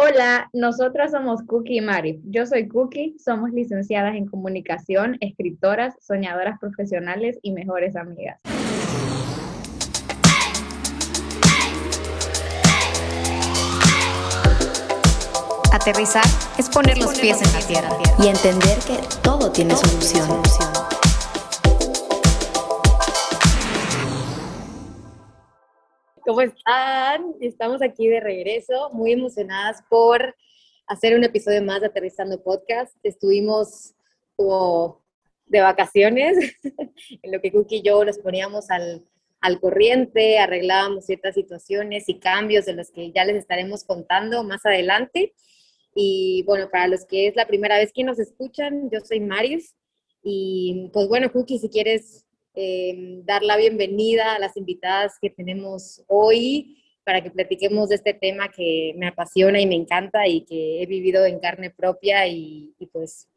Hola, nosotras somos Cookie y Mari. Yo soy Cookie, somos licenciadas en comunicación, escritoras, soñadoras profesionales y mejores amigas. Aterrizar es poner los pies en la tierra y entender que todo tiene solución. ¿Cómo están? Estamos aquí de regreso, muy emocionadas por hacer un episodio más de Aterrizando Podcast. Estuvimos como de vacaciones, en lo que Cookie y yo nos poníamos al, al corriente, arreglábamos ciertas situaciones y cambios de los que ya les estaremos contando más adelante. Y bueno, para los que es la primera vez que nos escuchan, yo soy Marius. Y pues bueno, Cookie, si quieres eh, dar la bienvenida a las invitadas que tenemos hoy para que platiquemos de este tema que me apasiona y me encanta y que he vivido en carne propia y, pues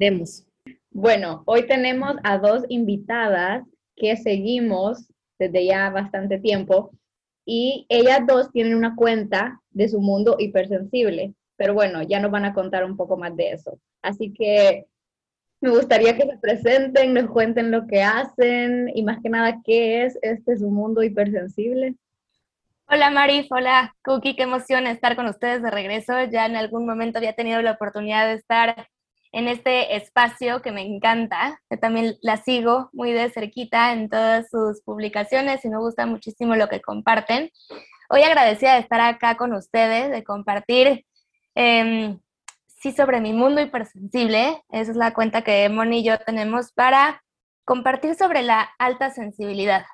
demos. Bueno, hoy tenemos a dos invitadas que seguimos desde ya bastante tiempo y ellas dos tienen una cuenta de su mundo hipersensible, pero bueno, ya nos van a contar un poco más de eso. Así que me gustaría que se presenten, nos cuenten lo que hacen y más que nada qué es este su mundo hipersensible. Hola Marif, hola Cookie, qué emoción estar con ustedes de regreso. Ya en algún momento había tenido la oportunidad de estar en este espacio que me encanta. Yo también la sigo muy de cerquita en todas sus publicaciones y me gusta muchísimo lo que comparten. Hoy agradecida de estar acá con ustedes, de compartir eh, sí sobre mi mundo hipersensible. Esa es la cuenta que Moni y yo tenemos para compartir sobre la alta sensibilidad.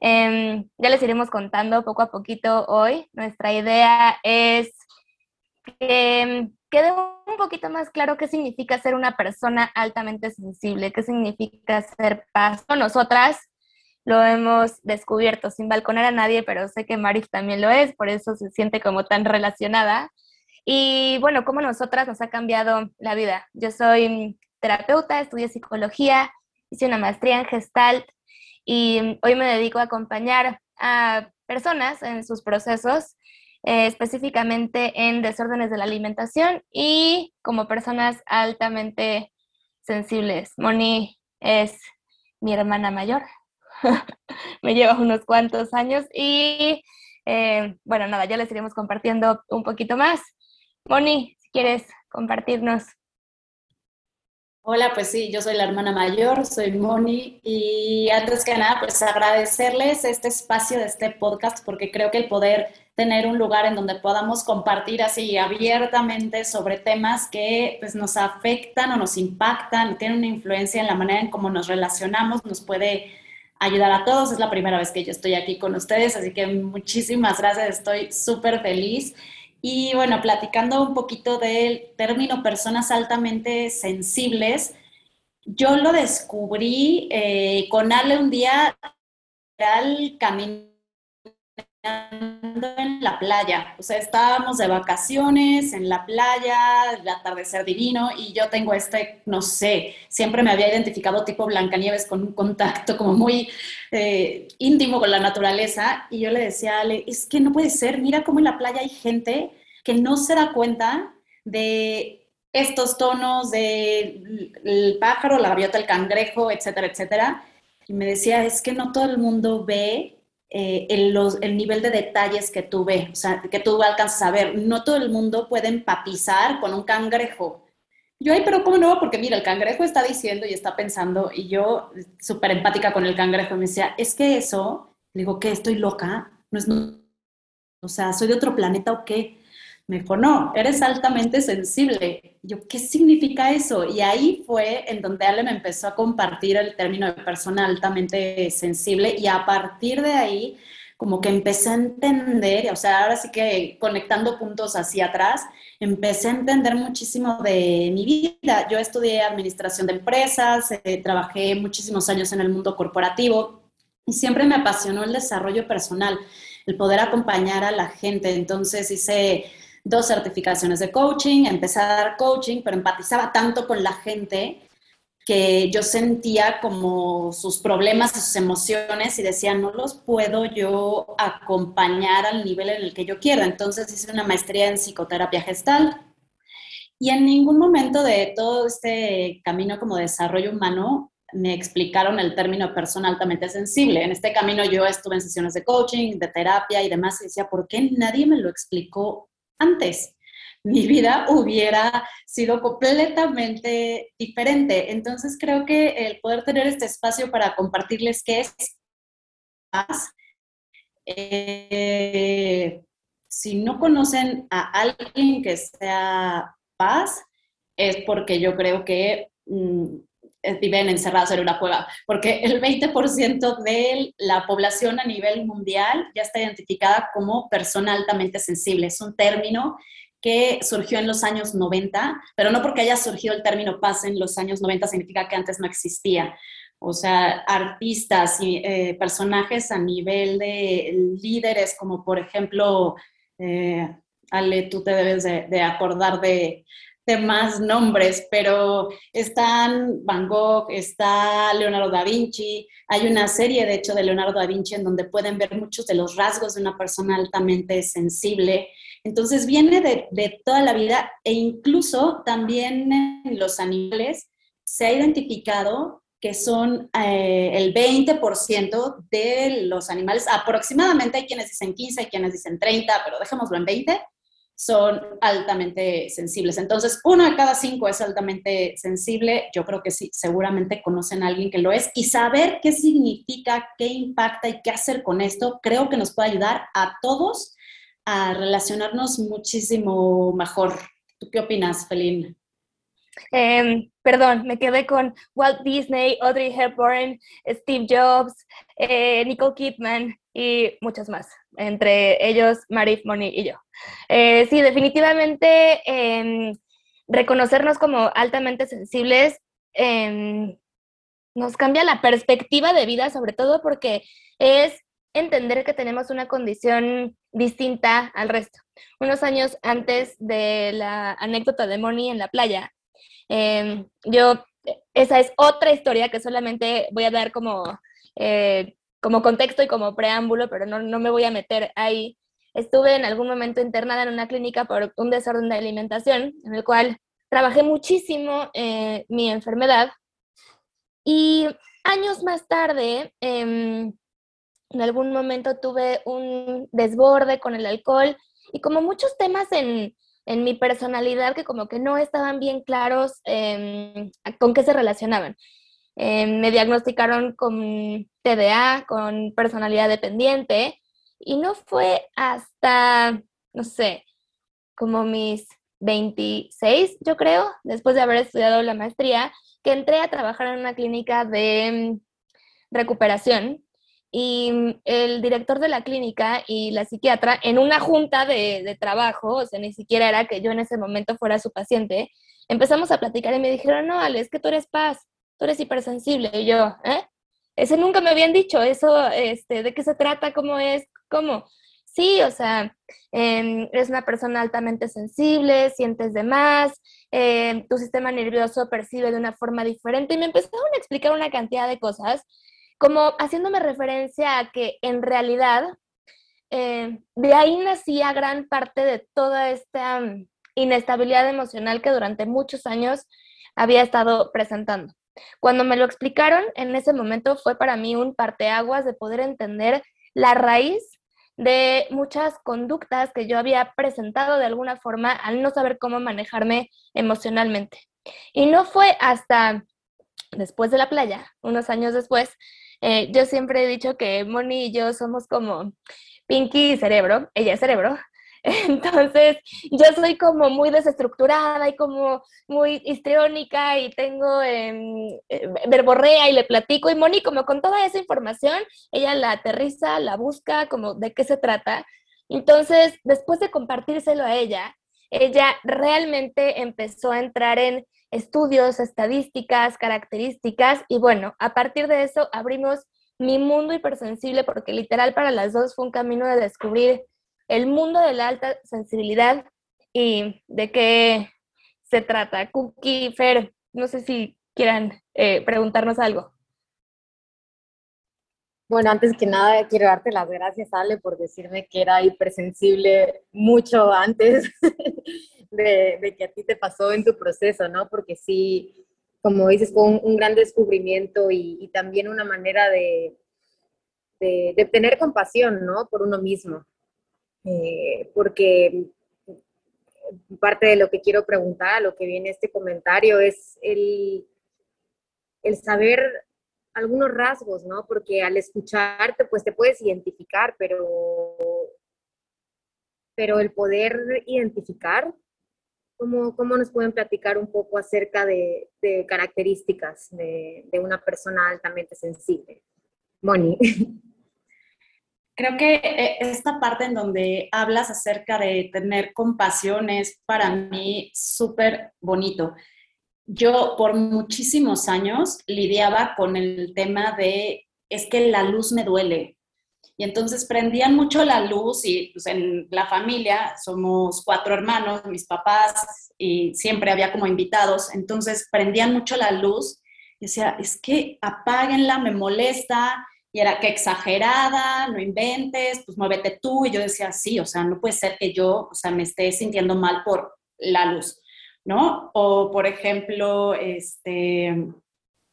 Em, ya les iremos contando poco a poquito hoy. Nuestra idea es que em, quede un poquito más claro qué significa ser una persona altamente sensible, qué significa ser paz. Nosotras lo hemos descubierto sin balconar a nadie, pero sé que Marif también lo es, por eso se siente como tan relacionada. Y bueno, cómo nosotras nos ha cambiado la vida. Yo soy terapeuta, estudié psicología, hice una maestría en Gestalt y hoy me dedico a acompañar a personas en sus procesos, eh, específicamente en desórdenes de la alimentación y como personas altamente sensibles. Moni es mi hermana mayor, me lleva unos cuantos años y eh, bueno, nada, ya les iremos compartiendo un poquito más. Moni, si quieres compartirnos. Hola, pues sí, yo soy la hermana mayor, soy Moni y antes que nada, pues agradecerles este espacio de este podcast porque creo que el poder tener un lugar en donde podamos compartir así abiertamente sobre temas que pues nos afectan o nos impactan, tienen una influencia en la manera en cómo nos relacionamos, nos puede ayudar a todos. Es la primera vez que yo estoy aquí con ustedes, así que muchísimas gracias, estoy súper feliz. Y bueno, platicando un poquito del término personas altamente sensibles, yo lo descubrí eh, con Ale un día caminando en la playa. O sea, estábamos de vacaciones en la playa, el atardecer divino, y yo tengo este, no sé, siempre me había identificado tipo Blancanieves con un contacto como muy eh, íntimo con la naturaleza, y yo le decía a Ale, es que no puede ser, mira cómo en la playa hay gente que no se da cuenta de estos tonos del pájaro, la gaviota, el cangrejo, etcétera, etcétera. Y me decía, es que no todo el mundo ve eh, el, nivel de detalles que tú ves, o sea, que tú alcanzas a ver. No todo el mundo puede empatizar con un cangrejo. Yo, ay, pero ¿cómo no? Porque mira, el cangrejo está diciendo y está pensando, y yo súper empática con el cangrejo, me decía, es que eso, digo, ¿qué? ¿Estoy loca? No es, o sea, ¿soy de otro planeta o qué? Me dijo, no, eres altamente sensible. Yo, ¿qué significa eso? Y ahí fue en donde Ale me empezó a compartir el término de persona altamente sensible y a partir de ahí como que empecé a entender, o sea, ahora sí que conectando puntos hacia atrás, empecé a entender muchísimo de mi vida. Yo estudié administración de empresas, eh, trabajé muchísimos años en el mundo corporativo y siempre me apasionó el desarrollo personal, el poder acompañar a la gente. Entonces hice dos certificaciones de coaching, empecé a dar coaching, pero empatizaba tanto con la gente que yo sentía como sus problemas, sus emociones y decía, no los puedo yo acompañar al nivel en el que yo quiero. Entonces hice una maestría en psicoterapia gestal y en ningún momento de todo este camino como desarrollo humano me explicaron el término persona altamente sensible. En este camino yo estuve en sesiones de coaching, de terapia y demás y decía, ¿por qué nadie me lo explicó antes? mi vida hubiera sido completamente diferente. Entonces creo que el poder tener este espacio para compartirles qué es paz, eh, si no conocen a alguien que sea paz, es porque yo creo que mm, viven encerrados en una cueva, porque el 20% de la población a nivel mundial ya está identificada como persona altamente sensible. Es un término que surgió en los años 90, pero no porque haya surgido el término paz en los años 90 significa que antes no existía. O sea, artistas y eh, personajes a nivel de líderes, como por ejemplo, eh, Ale, tú te debes de, acordar de, de, más nombres, pero están Van Gogh, está Leonardo da Vinci, hay una serie de hecho de Leonardo da Vinci en donde pueden ver muchos de los rasgos de una persona altamente sensible. Entonces viene de, toda la vida e incluso también en los animales se ha identificado que son eh, el 20% de los animales, aproximadamente hay quienes dicen 15, hay quienes dicen 30, pero dejémoslo en 20, son altamente sensibles. Entonces, uno de cada cinco es altamente sensible. Yo creo que sí, seguramente conocen a alguien que lo es. Y saber qué significa, qué impacta y qué hacer con esto, creo que nos puede ayudar a todos a relacionarnos muchísimo mejor. ¿Tú qué opinas, Feline? Em, perdón, me quedé con Walt Disney, Audrey Hepburn, Steve Jobs, eh, Nicole Kidman y muchos más, entre ellos Marif Moni y yo. Eh, sí, definitivamente em, reconocernos como altamente sensibles em, nos cambia la perspectiva de vida, sobre todo porque es entender que tenemos una condición distinta al resto. Unos años antes de la anécdota de Moni en la playa, em, yo, esa es otra historia que solamente voy a dar como, eh, como contexto y como preámbulo, pero no, no me voy a meter ahí. Estuve en algún momento internada en una clínica por un desorden de alimentación, en el cual trabajé muchísimo eh, mi enfermedad. Y años más tarde, eh, en algún momento tuve un desborde con el alcohol y como muchos temas en, mi personalidad que como que no estaban bien claros em, con qué se relacionaban. Em, me diagnosticaron con TDA, con personalidad dependiente, y no fue hasta, no sé, como mis 26, yo creo, después de haber estudiado la maestría, que entré a trabajar en una clínica de em, recuperación y mm, el director de la clínica y la psiquiatra en una junta de, trabajo, o sea, ni siquiera era que yo en ese momento fuera su paciente, empezamos a platicar y me dijeron, no, Ale, es que tú eres paz, tú eres hipersensible. Y yo, ¿eh? Ese nunca me habían dicho, eso, este, ¿de qué se trata? ¿Cómo es? ¿Cómo? Sí, o sea, em, eres una persona altamente sensible, sientes de más, em, tu sistema nervioso percibe de una forma diferente y me empezaron a explicar una cantidad de cosas como haciéndome referencia a que en realidad eh, de ahí nacía gran parte de toda esta mm, inestabilidad emocional que durante muchos años había estado presentando. Cuando me lo explicaron, en ese momento fue para mí un parteaguas de poder entender la raíz de muchas conductas que yo había presentado de alguna forma al no saber cómo manejarme emocionalmente. Y no fue hasta después de la playa, unos años después, eh, yo siempre he dicho que Moni y yo somos como Pinky y cerebro, ella es cerebro. Entonces, yo soy como muy desestructurada y como muy histriónica y tengo em, eh, verborrea y le platico. Y Moni, como con toda esa información, ella la aterriza, la busca, como de qué se trata. Entonces, después de compartírselo a ella, ella realmente empezó a entrar en estudios, estadísticas, características y bueno, a partir de eso abrimos mi mundo hipersensible porque literal para las dos fue un camino de descubrir el mundo de la alta sensibilidad y de qué se trata. Cookie, Fer, no sé si quieran eh, preguntarnos algo. Bueno, antes que nada, quiero darte las gracias, Ale, por decirme que era hipersensible mucho antes de, que a ti te pasó en tu proceso, ¿no? Porque sí, como dices, fue un, gran descubrimiento y, también una manera de, de, tener compasión, ¿no? Por uno mismo. Eh, porque parte de lo que quiero preguntar, lo que viene este comentario, es el, el saber algunos rasgos, ¿no? Porque al escucharte, pues te puedes identificar, pero, pero el poder identificar, ¿cómo, cómo nos pueden platicar un poco acerca de, características de, de, una persona altamente sensible? Moni. Creo que eh, esta parte en donde hablas acerca de tener compasión es para mí súper bonito yo por muchísimos años lidiaba con el tema de, es que la luz me duele. Y entonces prendían mucho la luz y pues, en la familia somos cuatro hermanos, mis papás, y siempre había como invitados, entonces prendían mucho la luz y decía, es que apáguenla, me molesta, y era que exagerada, no inventes, pues muévete tú, y yo decía, sí, o sea, no puede ser que yo, o sea, me esté sintiendo mal por la luz. ¿No? O, por ejemplo, este,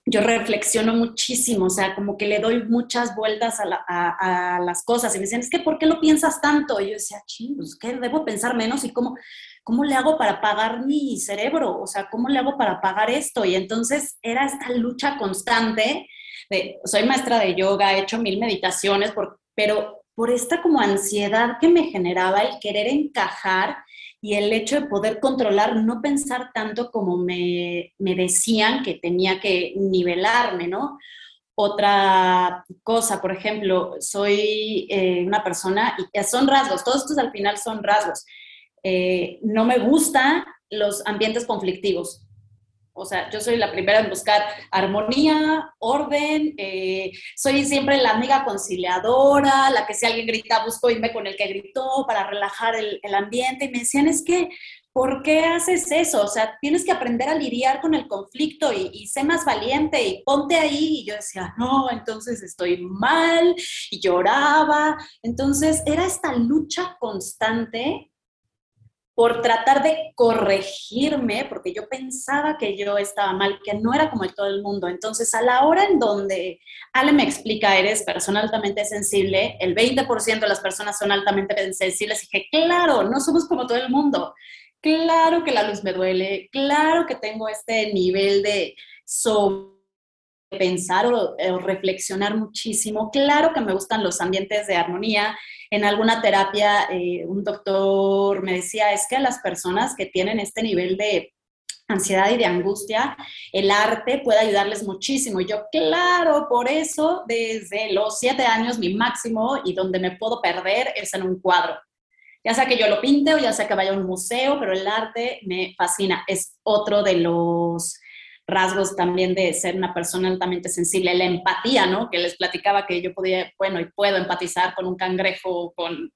yo reflexiono muchísimo, o sea, como que le doy muchas vueltas a, las cosas y me dicen, es que ¿por qué lo piensas tanto? Y yo decía, chingos, ¿qué debo pensar menos? ¿Y cómo, cómo le hago para pagar mi cerebro? O sea, ¿cómo le hago para pagar esto? Y entonces era esta lucha constante de, soy maestra de yoga, he hecho mil meditaciones, pero por esta como ansiedad que me generaba el querer encajar y el hecho de poder controlar, no pensar tanto como me, decían que tenía que nivelarme, ¿no? Otra cosa, por ejemplo, soy eh, una persona, y son rasgos, todos estos al final son rasgos. Eh, no me gustan los ambientes conflictivos. O sea, yo soy la primera en buscar armonía, orden, eh, soy siempre la amiga conciliadora, la que si alguien grita busco irme con el que gritó para relajar el, ambiente. Y me decían, es que, ¿por qué haces eso? O sea, tienes que aprender a lidiar con el conflicto y, y sé más valiente y ponte ahí. Y yo decía, no, entonces estoy mal y lloraba. Entonces era esta lucha constante por tratar de corregirme, porque yo pensaba que yo estaba mal, que no era como todo el mundo. Entonces, a la hora en donde Ale me explica, eres persona altamente sensible, el 20% de las personas son altamente sensibles, dije, claro, no somos como todo el mundo. Claro que la luz me duele, claro que tengo este nivel de pensar o, o reflexionar muchísimo. Claro que me gustan los ambientes de armonía, en alguna terapia eh, un doctor me decía, es que a las personas que tienen este nivel de ansiedad y de angustia, el arte puede ayudarles muchísimo. Y yo, claro, por eso desde los siete años mi máximo y donde me puedo perder es en un cuadro. Ya sea que yo lo pinte o ya sea que vaya a un museo, pero el arte me fascina. Es otro de los rasgos también de ser una persona altamente sensible, la empatía, ¿no? Que les platicaba que yo podía, bueno, y puedo empatizar con un cangrejo, con,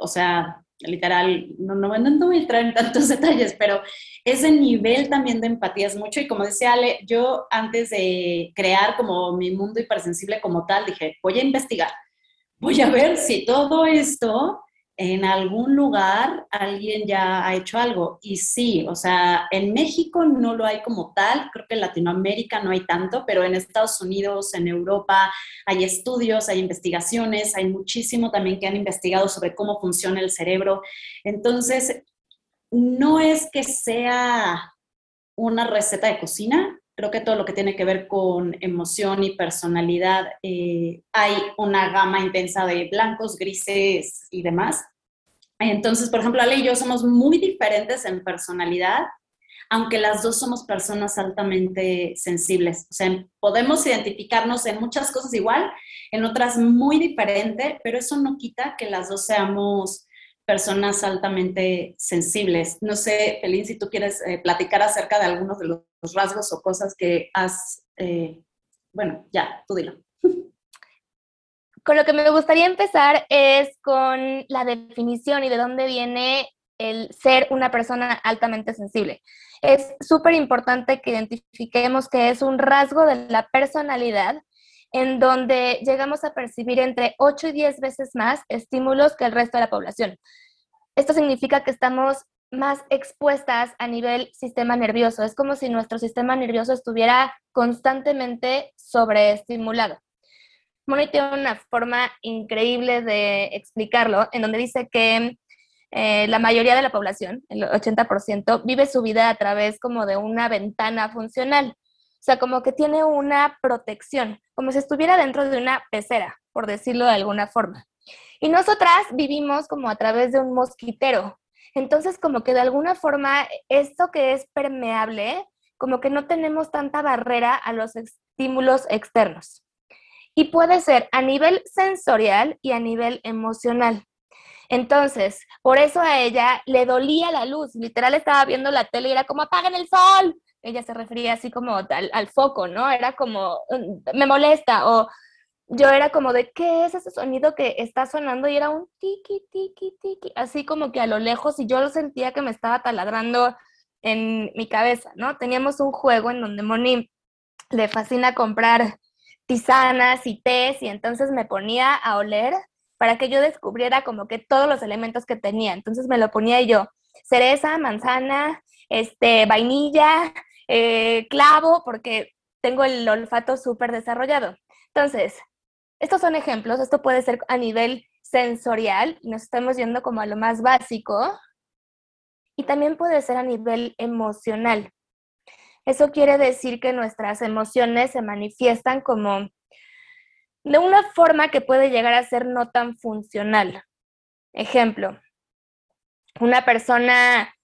o sea, literal, no, no, no voy a entrar en tantos detalles, pero ese nivel también de empatía es mucho y como decía Ale, yo antes de crear como mi mundo hipersensible como tal, dije, voy a investigar, voy a ver si todo esto en algún lugar alguien ya ha hecho algo. Y sí, o sea, en México no lo hay como tal, creo que en Latinoamérica no hay tanto, pero en Estados Unidos, en Europa, hay estudios, hay investigaciones, hay muchísimo también que han investigado sobre cómo funciona el cerebro. Entonces, no es que sea una receta de cocina, creo que todo lo que tiene que ver con emoción y personalidad, eh, hay una gama intensa de blancos, grises y demás. Entonces, por ejemplo, Ale y yo somos muy diferentes en personalidad, aunque las dos somos personas altamente sensibles. O sea, podemos identificarnos en muchas cosas igual, en otras muy diferente, pero eso no quita que las dos seamos personas altamente sensibles. No sé, Felín, si tú quieres eh, platicar acerca de algunos de los rasgos o cosas que has, eh, bueno, ya, tú dilo. Con lo que me gustaría empezar es con la definición y de dónde viene el ser una persona altamente sensible. Es súper importante que identifiquemos que es un rasgo de la personalidad en donde llegamos a percibir entre 8 y 10 veces más estímulos que el resto de la población. Esto significa que estamos más expuestas a nivel sistema nervioso. Es como si nuestro sistema nervioso estuviera constantemente sobreestimulado. Moni tiene una forma increíble de explicarlo, en donde dice que eh, la mayoría de la población, el 80%, vive su vida a través como de una ventana funcional. O sea, como que tiene una protección, como si estuviera dentro de una pecera, por decirlo de alguna forma. Y nosotras vivimos como a través de un mosquitero. Entonces, como que de alguna forma, esto que es permeable, como que no tenemos tanta barrera a los estímulos externos. Y puede ser a nivel sensorial y a nivel emocional. Entonces, por eso a ella le dolía la luz. Literal estaba viendo la tele y era como, apaguen el sol. Ella se refería así como al, al foco, ¿no? Era como, mm, me molesta o yo era como de, ¿qué es ese sonido que está sonando? Y era un tiki, tiki, tiki, así como que a lo lejos y yo lo sentía que me estaba taladrando en mi cabeza, ¿no? Teníamos un juego en donde Moni le fascina comprar tisanas y tés y entonces me ponía a oler para que yo descubriera como que todos los elementos que tenía. Entonces me lo ponía yo, cereza, manzana, este, vainilla, eh, clavo, porque tengo el olfato súper desarrollado. Entonces, estos son ejemplos, esto puede ser a nivel sensorial, nos estamos yendo como a lo más básico, y también puede ser a nivel emocional. Eso quiere decir que nuestras emociones se manifiestan como de una forma que puede llegar a ser no tan funcional. Ejemplo, una persona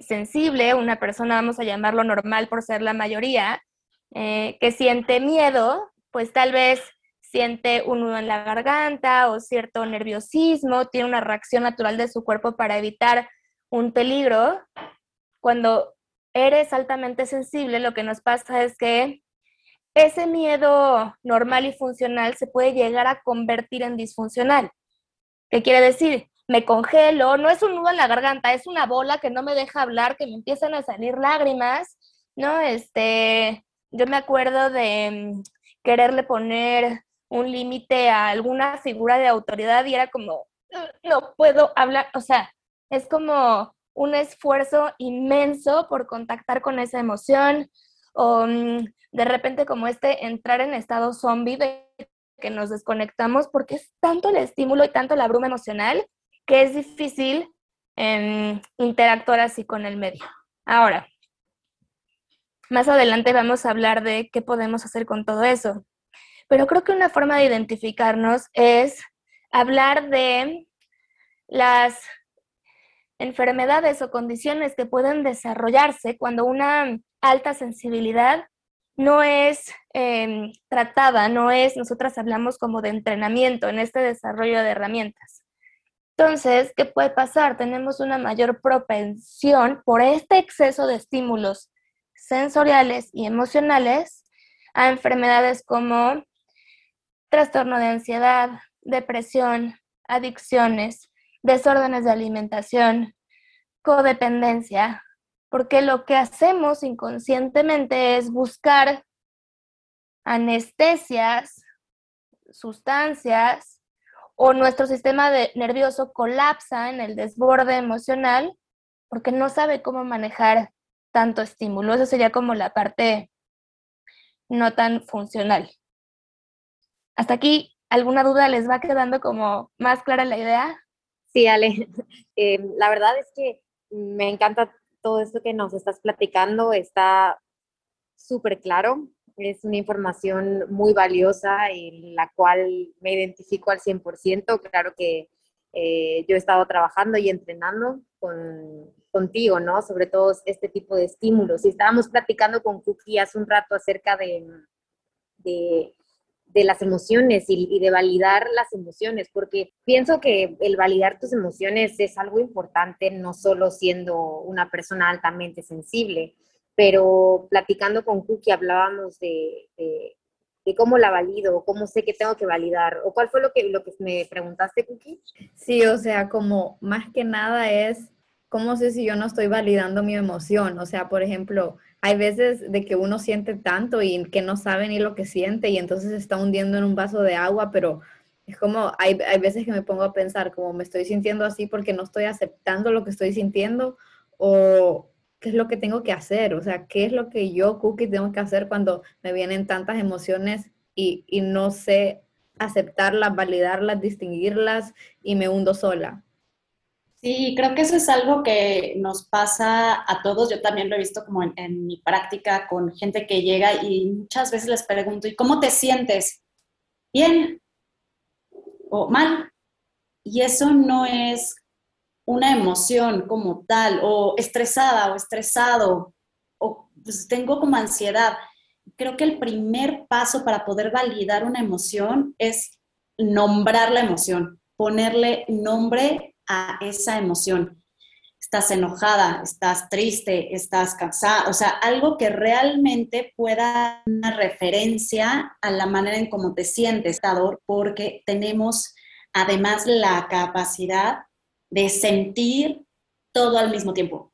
sensible, una persona, vamos a llamarlo normal por ser la mayoría, eh, que siente miedo, pues tal vez siente un nudo en la garganta o cierto nerviosismo, tiene una reacción natural de su cuerpo para evitar un peligro. Cuando eres altamente sensible, lo que nos pasa es que ese miedo normal y funcional se puede llegar a convertir en disfuncional. ¿Qué quiere decir? Me congelo, no es un nudo en la garganta, es una bola que no me deja hablar, que me empiezan a salir lágrimas, ¿no? Este, yo me acuerdo de mm, quererle poner un límite a alguna figura de autoridad y era como, no puedo hablar, o sea, es como un esfuerzo inmenso por contactar con esa emoción o mm, de repente como este entrar en estado zombie de que nos desconectamos porque es tanto el estímulo y tanto la bruma emocional que es difícil em, interactuar así con el medio. Ahora, más adelante vamos a hablar de qué podemos hacer con todo eso. Pero creo que una forma de identificarnos es hablar de las enfermedades o condiciones que pueden desarrollarse cuando una alta sensibilidad no es em, tratada, no es, nosotras hablamos como de entrenamiento en este desarrollo de herramientas. Entonces, ¿qué puede pasar? Tenemos una mayor propensión por este exceso de estímulos sensoriales y emocionales a enfermedades como trastorno de ansiedad, depresión, adicciones, desórdenes de alimentación, codependencia, porque lo que hacemos inconscientemente es buscar anestesias, sustancias, o nuestro sistema nervioso colapsa en el desborde emocional porque no sabe cómo manejar tanto estímulo. Eso sería como la parte no tan funcional. Hasta aquí, ¿alguna duda les va quedando como más clara la idea? Sí, Ale. Eh, la verdad es que me encanta todo esto que nos estás platicando. Está súper claro. Es una información muy valiosa en la cual me identifico al 100%. Claro que eh, yo he estado trabajando y entrenando con, contigo, ¿no? Sobre todo este tipo de estímulos. Y estábamos platicando con Cookie hace un rato acerca de, de de las emociones y, de validar las emociones, porque pienso que el validar tus emociones es algo importante, no solo siendo una persona altamente sensible, pero platicando con Cookie hablábamos de, de, cómo la valido, cómo sé que tengo que validar, o cuál fue lo que, lo que me preguntaste, Cookie. Sí, o sea, como más que nada es ¿cómo sé si yo no estoy validando mi emoción? O sea, por ejemplo, hay veces de que uno siente tanto y que no sabe ni lo que siente y entonces está hundiendo en un vaso de agua, pero es como, hay, hay veces que me pongo a pensar, como me estoy sintiendo así porque no estoy aceptando lo que estoy sintiendo o qué es lo que tengo que hacer, o sea, qué es lo que yo, Cookie, tengo que hacer cuando me vienen tantas emociones y, no sé aceptarlas, validarlas, distinguirlas y me hundo sola. Sí, creo que eso es algo que nos pasa a todos. Yo también lo he visto como en, mi práctica con gente que llega y muchas veces les pregunto, ¿y cómo te sientes? ¿Bien o mal? Y eso no es una emoción como tal, o estresada o estresado, o pues tengo como ansiedad. Creo que el primer paso para poder validar una emoción es nombrar la emoción, ponerle nombre a esa emoción. Estás enojada, estás triste, estás cansada, o sea, algo que realmente pueda dar una referencia a la manera en cómo te sientes, porque tenemos además la capacidad de sentir todo al mismo tiempo.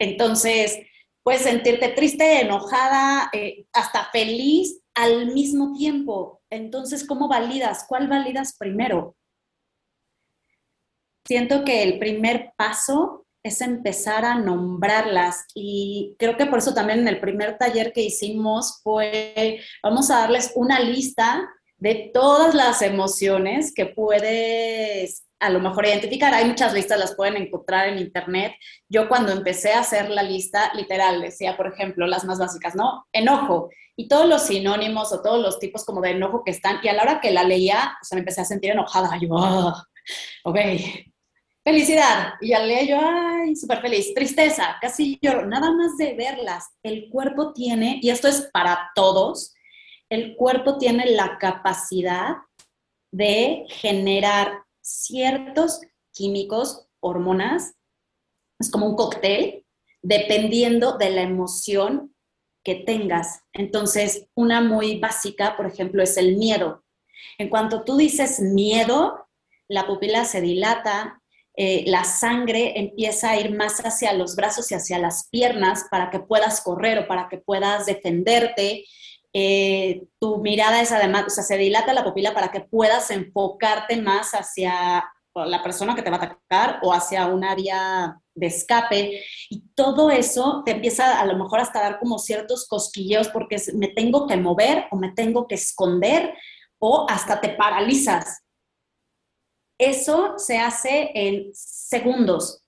Entonces, puedes sentirte triste, enojada, eh, hasta feliz al mismo tiempo. Entonces, ¿cómo validas? ¿Cuál validas primero? siento que el primer paso es empezar a nombrarlas y creo que por eso también en el primer taller que hicimos fue, vamos a darles una lista de todas las emociones que puedes a lo mejor identificar. Hay muchas listas, las pueden encontrar en internet. Yo cuando empecé a hacer la lista, literal, decía, por ejemplo, las más básicas, ¿no? Enojo y todos los sinónimos o todos los tipos como de enojo que están. Y a la hora que la leía, o sea, me empecé a sentir enojada. Yo, oh, ok, Felicidad. Y al leer yo, ay, súper feliz. Tristeza, casi lloro. Nada más de verlas. El cuerpo tiene, y esto es para todos, el cuerpo tiene la capacidad de generar ciertos químicos, hormonas, es como un cóctel, dependiendo de la emoción que tengas. Entonces, una muy básica, por ejemplo, es el miedo. En cuanto tú dices miedo, la pupila se dilata, eh, la sangre empieza a ir más hacia los brazos y hacia las piernas para que puedas correr o para que puedas defenderte. Eh, tu mirada es además, o sea, se dilata la pupila para que puedas enfocarte más hacia la persona que te va a atacar o hacia un área de escape. Y todo eso te empieza a lo mejor hasta dar como ciertos cosquilleos porque me tengo que mover o me tengo que esconder o hasta te paralizas. Eso se hace en segundos.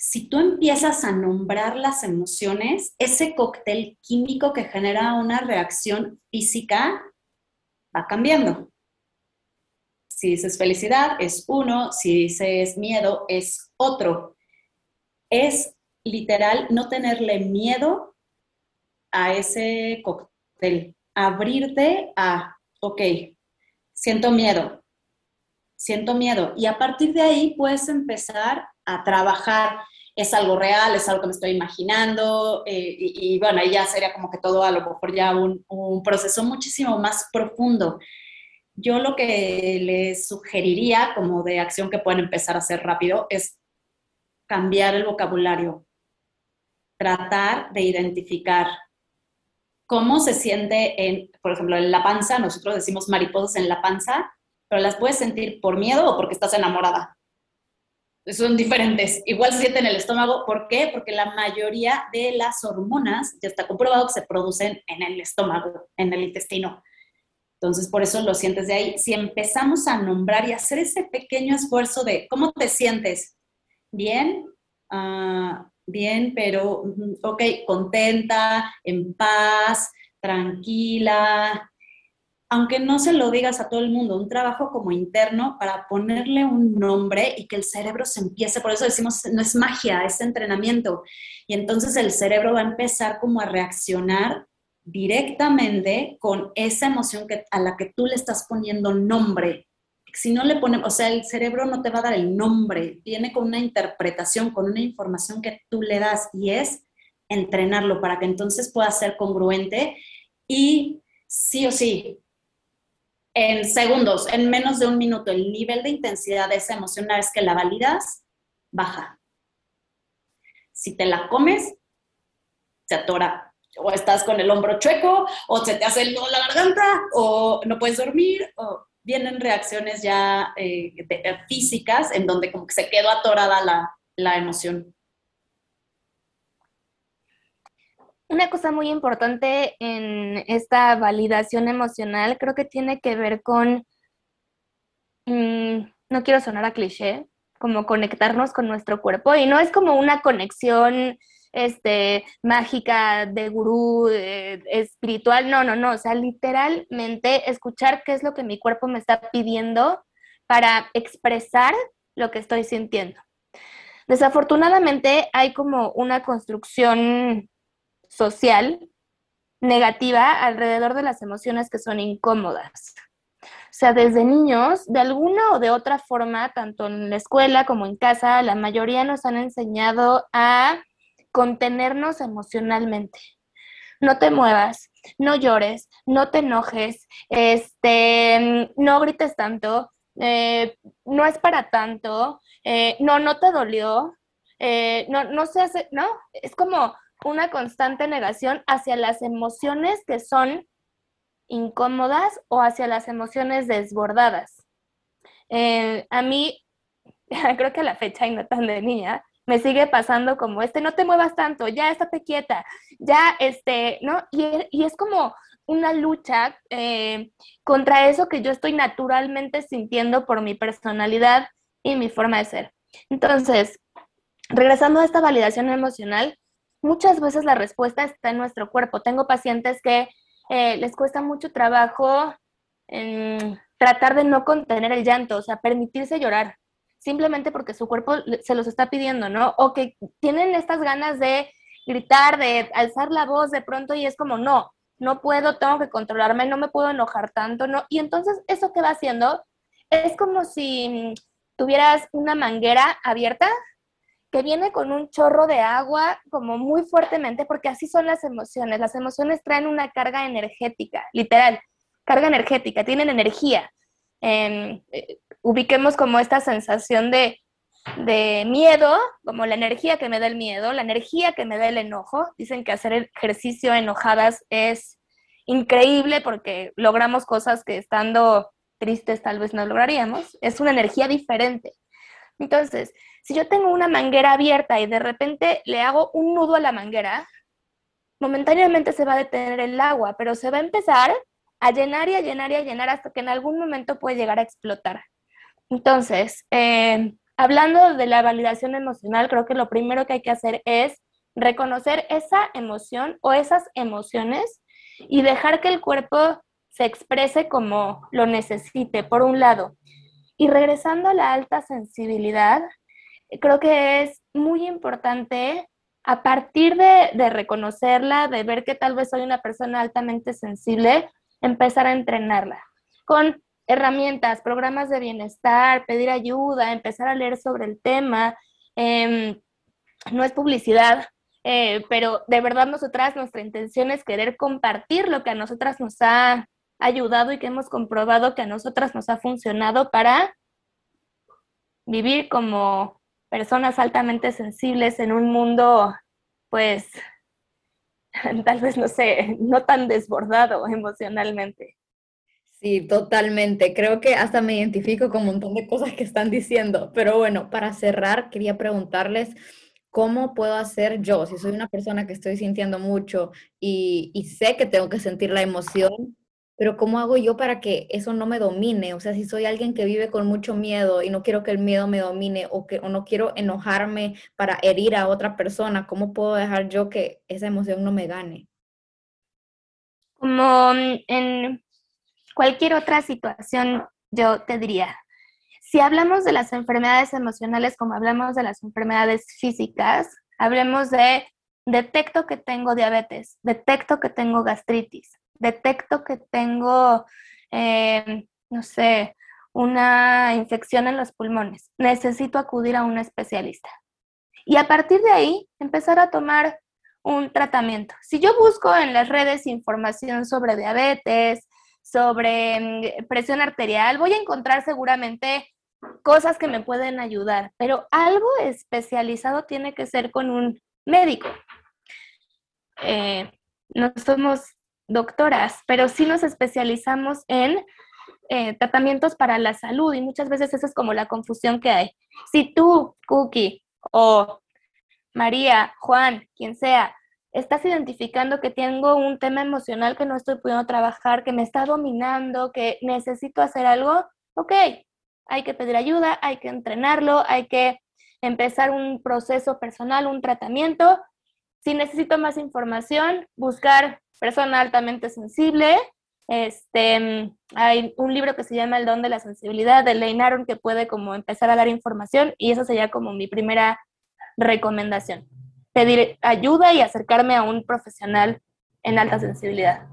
Si tú empiezas a nombrar las emociones, ese cóctel químico que genera una reacción física va cambiando. Si dices felicidad, es uno, si dices miedo, es otro. Es literal no tenerle miedo a ese cóctel, abrirte a, ok, siento miedo, siento miedo. Y a partir de ahí puedes empezar a trabajar. Es algo real, es algo que me estoy imaginando. Eh, y, bueno, ahí ya sería como que todo a lo mejor ya un, un proceso muchísimo más profundo. Yo lo que les sugeriría como de acción que pueden empezar a hacer rápido es cambiar el vocabulario. Tratar de identificar cómo se siente en, por ejemplo, en la panza, nosotros decimos mariposas en la panza, pero las puedes sentir por miedo o porque estás enamorada. Son diferentes. Igual se siente en el estómago. ¿Por qué? Porque la mayoría de las hormonas ya está comprobado que se producen en el estómago, en el intestino. Entonces, por eso lo sientes de ahí. Si empezamos a nombrar y hacer ese pequeño esfuerzo de cómo te sientes, bien, uh, bien, pero, ok, contenta, en paz, tranquila, aunque no se lo digas a todo el mundo, un trabajo como interno para ponerle un nombre y que el cerebro se empiece, por eso decimos, no es magia, es entrenamiento. Y entonces el cerebro va a empezar como a reaccionar directamente con esa emoción que, a la que tú le estás poniendo nombre. Si no le ponemos, o sea, el cerebro no te va a dar el nombre, viene con una interpretación, con una información que tú le das y es entrenarlo para que entonces pueda ser congruente y sí o sí, en segundos, en menos de un minuto, el nivel de intensidad de esa emoción, una vez que la validas, baja. Si te la comes, se atora o estás con el hombro chueco, o se te hace el nudo la garganta, o no puedes dormir, o vienen reacciones ya eh, físicas en donde como que se quedó atorada la, la emoción. Una cosa muy importante en esta validación emocional creo que tiene que ver con, mm, no quiero sonar a cliché, como conectarnos con nuestro cuerpo y no es como una conexión este, mágica, de gurú, espiritual, no, no, no, o sea, literalmente escuchar qué es lo que mi cuerpo me está pidiendo para expresar lo que estoy sintiendo. Desafortunadamente hay como una construcción social negativa alrededor de las emociones que son incómodas. O sea, desde niños, de alguna o de otra forma, tanto en la escuela como en casa, la mayoría nos han enseñado a contenernos emocionalmente. No te muevas, no llores, no te enojes, este, no grites tanto, eh, no es para tanto, eh, no, no te dolió, eh, no, no se hace, no, es como una constante negación hacia las emociones que son incómodas o hacia las emociones desbordadas. a mí, creo que a la fecha y no tan de niña, me sigue pasando como este, no te muevas tanto, ya estate quieta, ya este, ¿no? Y, es como una lucha eh, contra eso que yo estoy naturalmente sintiendo por mi personalidad y mi forma de ser. Entonces, regresando a esta validación emocional, muchas veces la respuesta está en nuestro cuerpo. Tengo pacientes que eh, les cuesta mucho trabajo tratar de no contener el llanto, o sea, permitirse llorar simplemente porque su cuerpo se los está pidiendo, ¿no? O que tienen estas ganas de gritar, de alzar la voz de pronto y es como, no, no puedo, tengo que controlarme, no me puedo enojar tanto, ¿no? Y entonces eso que va haciendo es como si tuvieras una manguera abierta que viene con un chorro de agua como muy fuertemente, porque así son las emociones. Las emociones traen una carga energética, literal, carga energética, tienen energía. Eh, ubiquemos como esta sensación de, miedo, como la energía que me da el miedo, la energía que me da el enojo. Dicen que hacer ejercicio enojadas es increíble porque logramos cosas que estando tristes tal vez no lograríamos. Es una energía diferente. Entonces, si yo tengo una manguera abierta y de repente le hago un nudo a la manguera, momentáneamente se va a detener el agua, pero se va a empezar a llenar y a llenar y a llenar hasta que en algún momento puede llegar a explotar. Entonces, eh, hablando de la validación emocional, creo que lo primero que hay que hacer es reconocer esa emoción o esas emociones y dejar que el cuerpo se exprese como lo necesite, por un lado. Y regresando a la alta sensibilidad, creo que es muy importante a partir de, reconocerla, de ver que tal vez soy una persona altamente sensible, empezar a entrenarla con herramientas, programas de bienestar, pedir ayuda, empezar a leer sobre el tema. Em, no es publicidad, eh, pero de verdad nosotras, nuestra intención es querer compartir lo que a nosotras nos ha ayudado y que hemos comprobado que a nosotras nos ha funcionado para vivir como personas altamente sensibles en un mundo, pues, tal vez, no sé, no tan desbordado emocionalmente. Sí, totalmente. Creo que hasta me identifico con un montón de cosas que están diciendo. Pero bueno, para cerrar, quería preguntarles cómo puedo hacer yo, si soy una persona que estoy sintiendo mucho y, sé que tengo que sentir la emoción, pero ¿cómo hago yo para que eso no me domine? O sea, si soy alguien que vive con mucho miedo y no quiero que el miedo me domine o que o no quiero enojarme para herir a otra persona, ¿cómo puedo dejar yo que esa emoción no me gane? Como en cualquier otra situación, yo te diría, si hablamos de las enfermedades emocionales como hablamos de las enfermedades físicas, hablemos de detecto que tengo diabetes, detecto que tengo gastritis, detecto que tengo, eh, no sé, una infección en los pulmones, necesito acudir a un especialista. Y a partir de ahí, empezar a tomar un tratamiento. Si yo busco en las redes información sobre diabetes, sobre mm, presión arterial, voy a encontrar seguramente cosas que me pueden ayudar, pero algo especializado tiene que ser con un médico. Eh, no somos doctoras, pero sí nos especializamos en eh, tratamientos para la salud y muchas veces esa es como la confusión que hay. Si tú, Cookie, o María, Juan, quien sea, estás identificando que tengo un tema emocional que no estoy pudiendo trabajar, que me está dominando, que necesito hacer algo, ok, hay que pedir ayuda, hay que entrenarlo, hay que empezar un proceso personal, un tratamiento. Si necesito más información, buscar persona altamente sensible. Este, hay un libro que se llama El don de la sensibilidad de Lane que puede como empezar a dar información y eso sería como mi primera recomendación. Pedir ayuda y acercarme a un profesional en alta sensibilidad.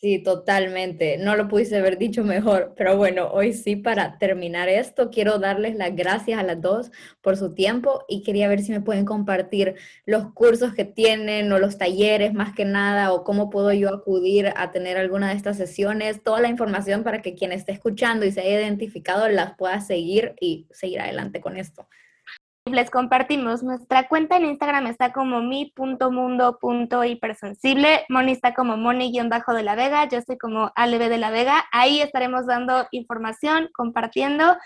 Sí, totalmente. No lo pudiste haber dicho mejor, pero bueno, hoy sí, para terminar esto, quiero darles las gracias a las dos por su tiempo y quería ver si me pueden compartir los cursos que tienen o los talleres más que nada o cómo puedo yo acudir a tener alguna de estas sesiones, toda la información para que quien esté escuchando y se haya identificado las pueda seguir y seguir adelante con esto les compartimos. Nuestra cuenta en Instagram está como mi.mundo.hipersensible. Moni está como Moni-de la Vega. Yo estoy como Aleve de la Vega. Ahí estaremos dando información, compartiendo.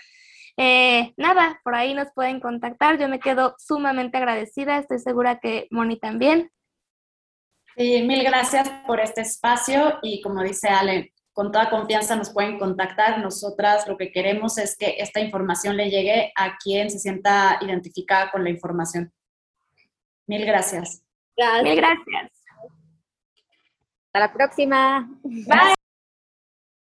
Eh, nada, por ahí nos pueden contactar. Yo me quedo sumamente agradecida. Estoy segura que Moni también. Sí, mil gracias por este espacio y como dice Ale, con toda confianza nos pueden contactar. Nosotras lo que queremos es que esta información le llegue a quien se sienta identificada con la información. Mil gracias. gracias. Mil gracias. Hasta la próxima. Bye.